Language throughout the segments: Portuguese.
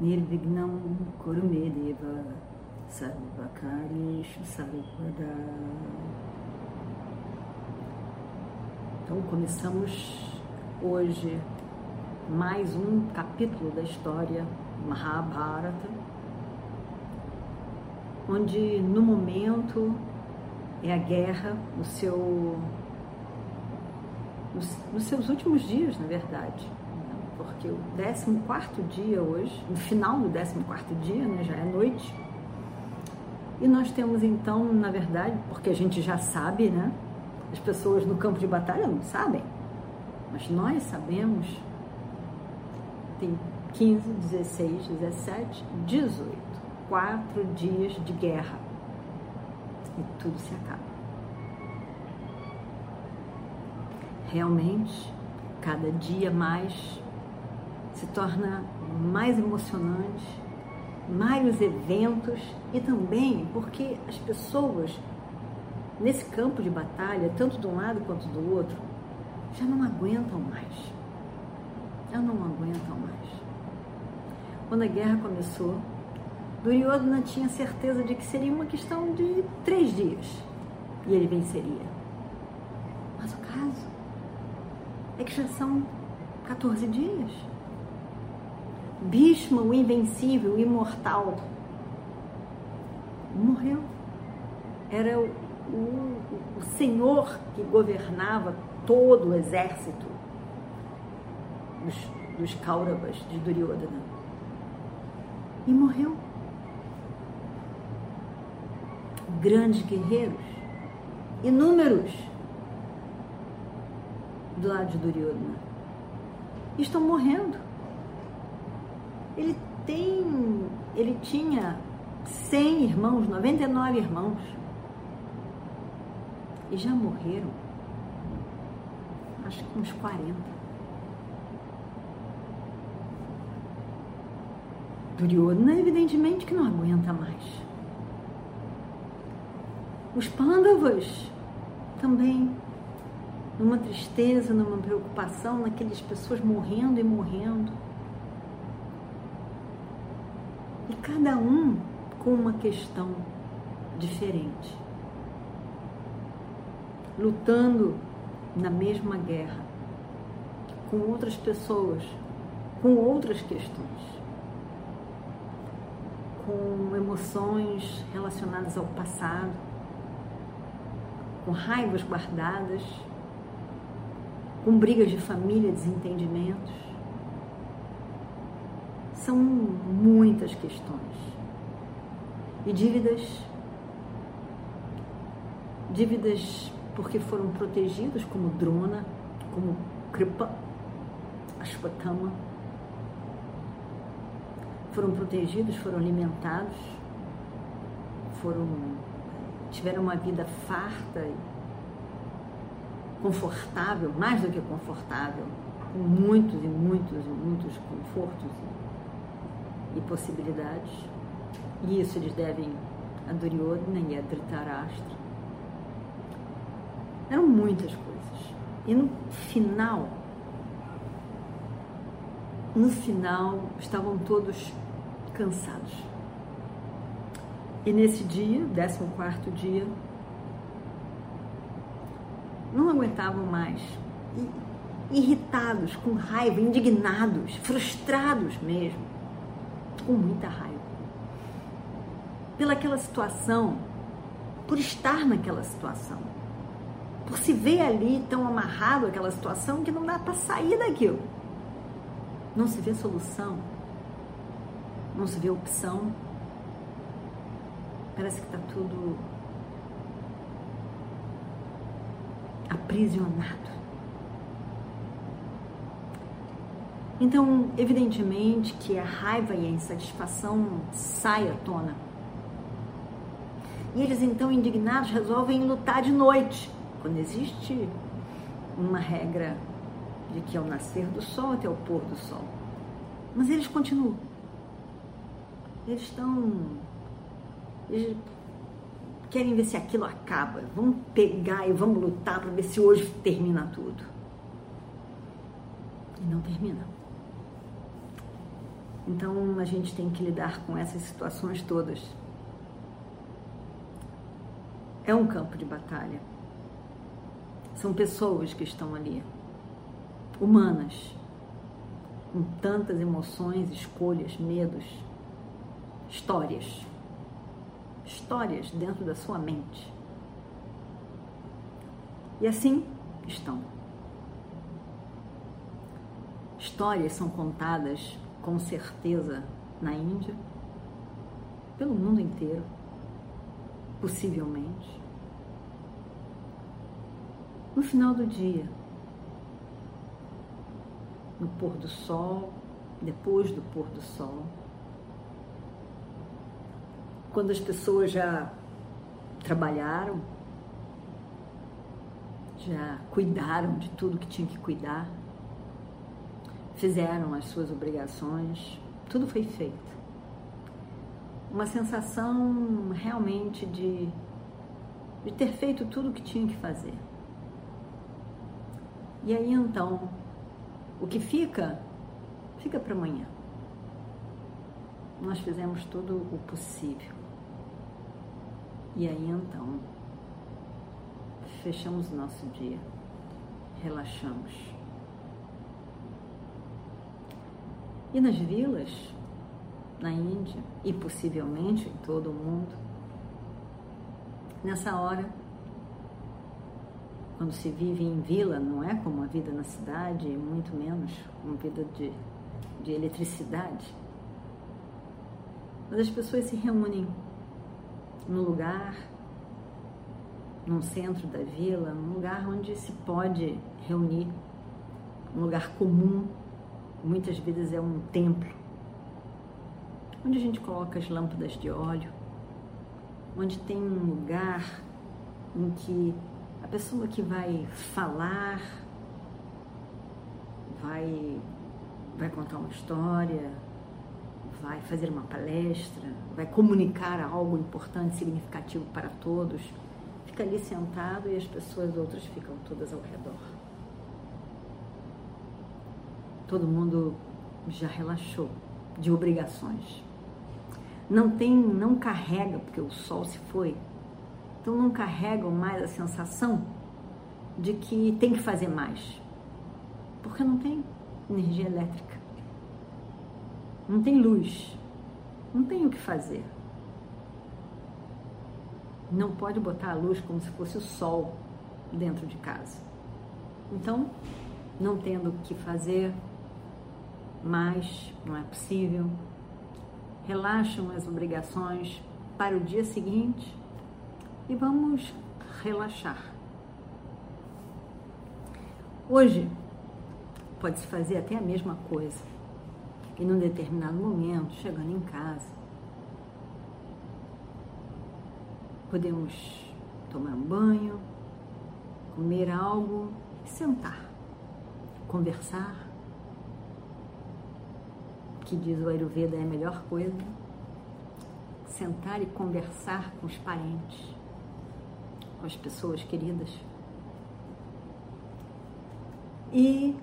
Nirvignam Kurumedeva Sarvakarishu Sarvada Então começamos hoje mais um capítulo da história Mahabharata, onde no momento é a guerra no seu nos, nos seus últimos dias, na verdade, porque o 14 dia hoje, no final do 14 dia, né, já é noite, e nós temos então, na verdade, porque a gente já sabe, né? As pessoas no campo de batalha não sabem, mas nós sabemos. Tem 15, 16, 17, 18. Quatro dias de guerra. E tudo se acaba. Realmente, cada dia mais se torna mais emocionante, mais eventos e também porque as pessoas nesse campo de batalha, tanto de um lado quanto do outro, já não aguentam mais. Já não aguentam mais. Quando a guerra começou, Duryodhana tinha certeza de que seria uma questão de três dias e ele venceria. Mas o caso é que já são 14 dias. Bhishma, o invencível, o imortal, morreu. Era o o, o senhor que governava todo o exército dos, dos Kauravas de Duryodhana. E morreu. Grandes guerreiros, inúmeros, do lado de Duryodhana, estão morrendo. Ele tem, ele tinha 100 irmãos, 99 irmãos e já morreram, acho que uns 40. Duryodhana, evidentemente, que não aguenta mais. Os Pandavas também, numa tristeza, numa preocupação, naquelas pessoas morrendo e morrendo. E cada um com uma questão diferente lutando na mesma guerra, com outras pessoas, com outras questões, com emoções relacionadas ao passado, com raivas guardadas, com brigas de família, desentendimentos. São muitas questões. E dívidas, dívidas porque foram protegidos como Drona, como Kripa, Ashwatthama. Foram protegidos, foram alimentados, foram tiveram uma vida farta e confortável, mais do que confortável, com muitos e muitos e muitos confortos e, possibilidades. E isso eles devem a Duryodhana e a Dhritarashtra. Eram muitas coisas. E no final, no final, estavam todos cansados. E nesse dia, 14 dia, não aguentavam mais. Irritados, com raiva, indignados, frustrados mesmo, com muita raiva. Pelaquela situação, por estar naquela situação por se ver ali tão amarrado àquela situação que não dá para sair daquilo. Não se vê solução, não se vê opção. Parece que está tudo aprisionado. Então, evidentemente que a raiva e a insatisfação saem à tona. E eles então, indignados, resolvem lutar de noite, quando existe uma regra de que ao nascer do sol até o pôr do sol. Mas eles continuam. Eles estão. Eles querem ver se aquilo acaba. Vamos pegar e vamos lutar para ver se hoje termina tudo. E não termina. Então a gente tem que lidar com essas situações todas. É um campo de batalha. São pessoas que estão ali, humanas, com tantas emoções, escolhas, medos, histórias. Histórias dentro da sua mente. E assim estão. Histórias são contadas com certeza na Índia, pelo mundo inteiro, possivelmente. No final do dia, no pôr do sol, depois do pôr do sol, quando as pessoas já trabalharam, já cuidaram de tudo que tinham que cuidar, fizeram as suas obrigações, tudo foi feito. Uma sensação realmente de, de ter feito tudo o que tinha que fazer. E aí então, o que fica, fica para amanhã. Nós fizemos tudo o possível. E aí então, fechamos o nosso dia, relaxamos. E nas vilas, na Índia e possivelmente em todo o mundo, nessa hora, quando se vive em vila, não é como a vida na cidade, muito menos uma vida de, de eletricidade. Mas as pessoas se reúnem num lugar, num centro da vila, num lugar onde se pode reunir, um lugar comum muitas vezes é um templo, onde a gente coloca as lâmpadas de óleo, onde tem um lugar em que a pessoa que vai falar vai, vai contar uma história, vai fazer uma palestra, vai comunicar algo importante, significativo para todos, fica ali sentado e as pessoas outras ficam todas ao redor todo mundo já relaxou de obrigações. Não tem, não carrega, porque o sol se foi, então não carregam mais a sensação de que tem que fazer mais. Porque não tem energia elétrica, não tem luz, não tem o que fazer. Não pode botar a luz como se fosse o sol dentro de casa. Então, não tendo o que fazer, mas não é possível. Relaxam as obrigações para o dia seguinte e vamos relaxar. Hoje pode-se fazer até a mesma coisa. E num determinado momento, chegando em casa, podemos tomar um banho, comer algo sentar, conversar que diz o Ayurveda é a melhor coisa, sentar e conversar com os parentes, com as pessoas queridas. E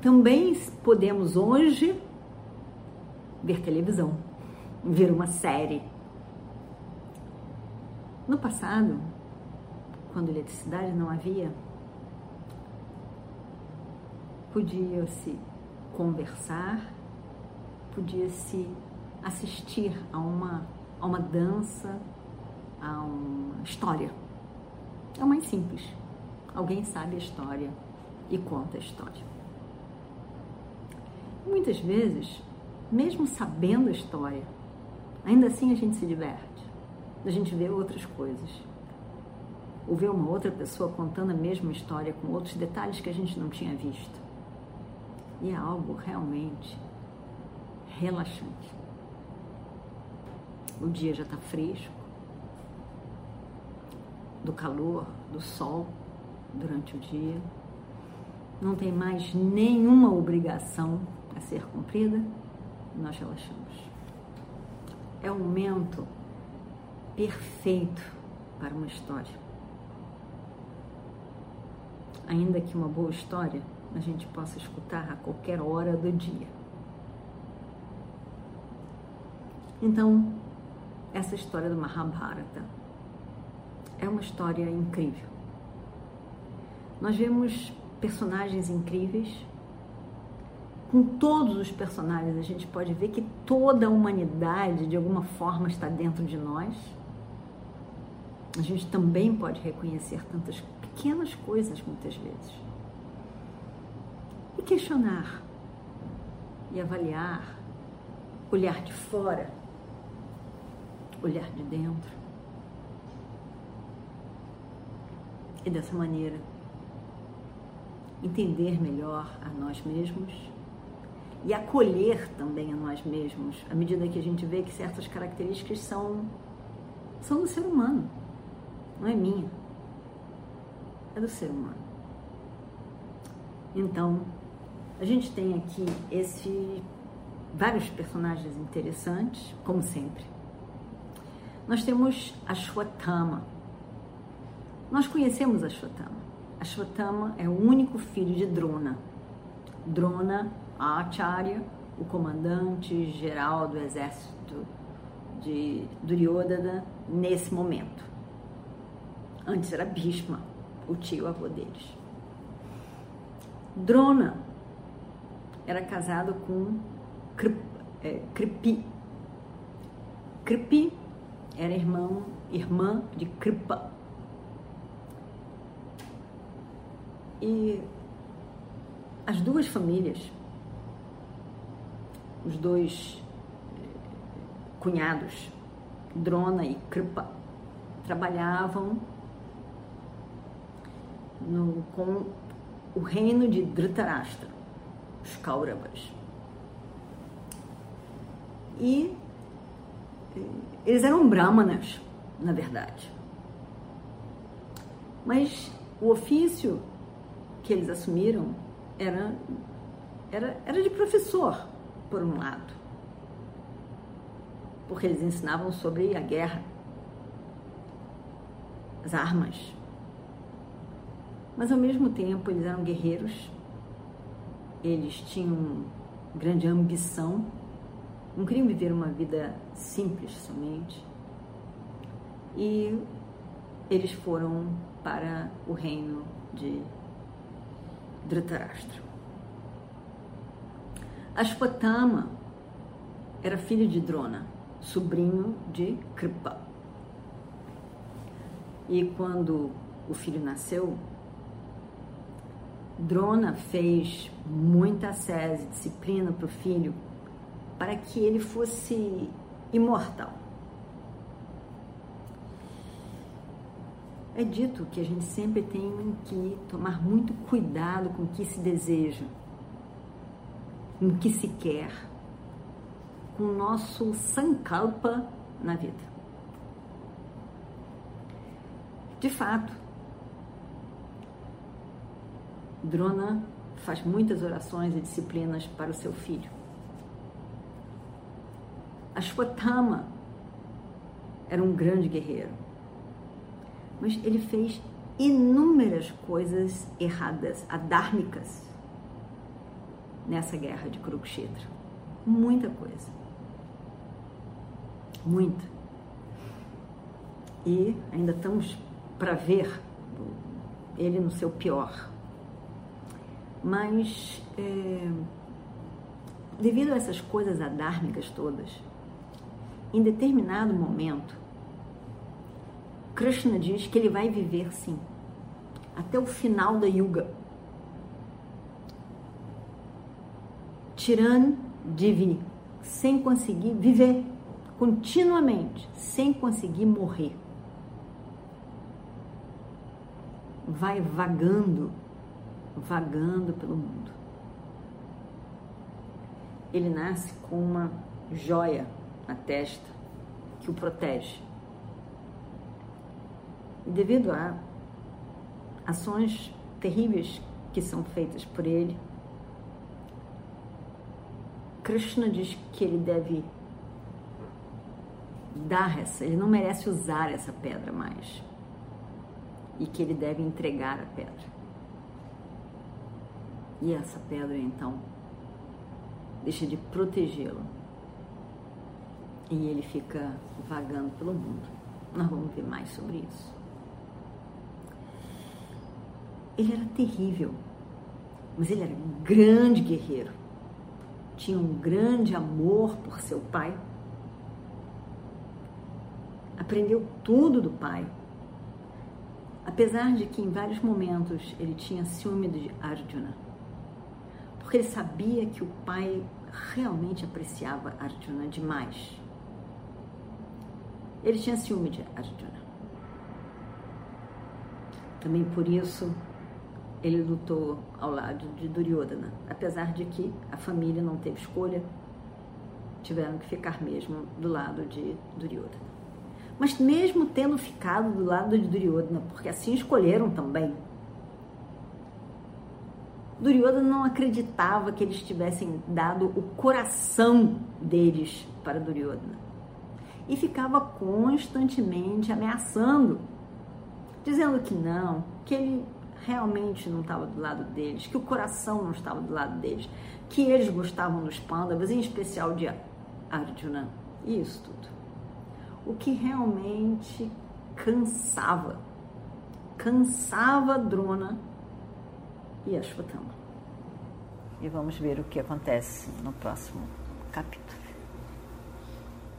também podemos hoje ver televisão, ver uma série. No passado, quando eletricidade não havia, podia-se conversar podia se assistir a uma, a uma dança, a uma história. É o mais simples. Alguém sabe a história e conta a história. Muitas vezes, mesmo sabendo a história, ainda assim a gente se diverte. A gente vê outras coisas. Ou vê uma outra pessoa contando a mesma história com outros detalhes que a gente não tinha visto. E é algo realmente relaxante. O dia já está fresco, do calor, do sol durante o dia. Não tem mais nenhuma obrigação a ser cumprida, nós relaxamos. É o momento perfeito para uma história. Ainda que uma boa história a gente possa escutar a qualquer hora do dia. Então, essa história do Mahabharata é uma história incrível. Nós vemos personagens incríveis. Com todos os personagens, a gente pode ver que toda a humanidade, de alguma forma, está dentro de nós. A gente também pode reconhecer tantas pequenas coisas, muitas vezes. E questionar, e avaliar, olhar de fora, olhar de dentro. E dessa maneira, entender melhor a nós mesmos e acolher também a nós mesmos, à medida que a gente vê que certas características são, são do ser humano, não é minha, é do ser humano. Então, a gente tem aqui esse vários personagens interessantes, como sempre. Nós temos a. Nós conhecemos a Shwatama. Ashwatthama é o único filho de Drona. Drona Acharya, o comandante geral do exército de Duryodhana nesse momento. Antes era Bhishma, o tio avô deles. Drona era casado com é, Kripi. Kripi era irmão, irmã de Kripa, E as duas famílias, os dois eh, cunhados, Drona e Kripa, trabalhavam no, com o reino de Dhritarashtra, os Kauravas. E eles eram brahmanas, na verdade. Mas o ofício que eles assumiram era, era, era de professor, por um lado, porque eles ensinavam sobre a guerra, as armas. Mas ao mesmo tempo eles eram guerreiros, eles tinham grande ambição, não queriam viver uma vida simples somente. E eles foram para o reino de Dhritarashtra. Ashwatthama era filho de Drona, sobrinho de Kripa. E quando o filho nasceu, Drona fez muita sese, disciplina para o filho, para que ele fosse imortal. É dito que a gente sempre tem que tomar muito cuidado com o que se deseja, com o que se quer, com o nosso sankalpa na vida. De fato, Drona faz muitas orações e disciplinas para o seu filho. Ashwatthama era um grande guerreiro mas ele fez inúmeras coisas erradas, adármicas, nessa guerra de Kurukshetra. Muita coisa. Muita. E ainda estamos para ver ele no seu pior. Mas, é, devido a essas coisas adármicas todas, em determinado momento, Krishna diz que ele vai viver sim, até o final da Yuga. Tirando Divi, sem conseguir viver continuamente, sem conseguir morrer. Vai vagando, vagando pelo mundo. ele nasce com uma joia na testa que o protege. E devido a ações terríveis que são feitas por ele, Krishna diz que ele deve dar essa, ele não merece usar essa pedra mais. E que ele deve entregar a pedra. E essa pedra então deixa de protegê-lo. E ele fica vagando pelo mundo. Nós vamos ver mais sobre isso. Ele era terrível, mas ele era um grande guerreiro. Tinha um grande amor por seu pai. Aprendeu tudo do pai. Apesar de que em vários momentos ele tinha ciúme de Arjuna. Porque ele sabia que o pai realmente apreciava Arjuna demais. Ele tinha ciúme de Arjuna. Também por isso ele lutou ao lado de Duryodhana, apesar de que a família não teve escolha, tiveram que ficar mesmo do lado de Duryodhana. Mas mesmo tendo ficado do lado de Duryodhana, porque assim escolheram também, Duryodhana não acreditava que eles tivessem dado o coração deles para Duryodhana. E ficava constantemente ameaçando, dizendo que não, que ele realmente não estava do lado deles, que o coração não estava do lado deles, que eles gostavam dos pândavas, em especial de Arjuna. E isso tudo. O que realmente cansava, cansava Drona e Ashwatthama. E vamos ver o que acontece no próximo capítulo.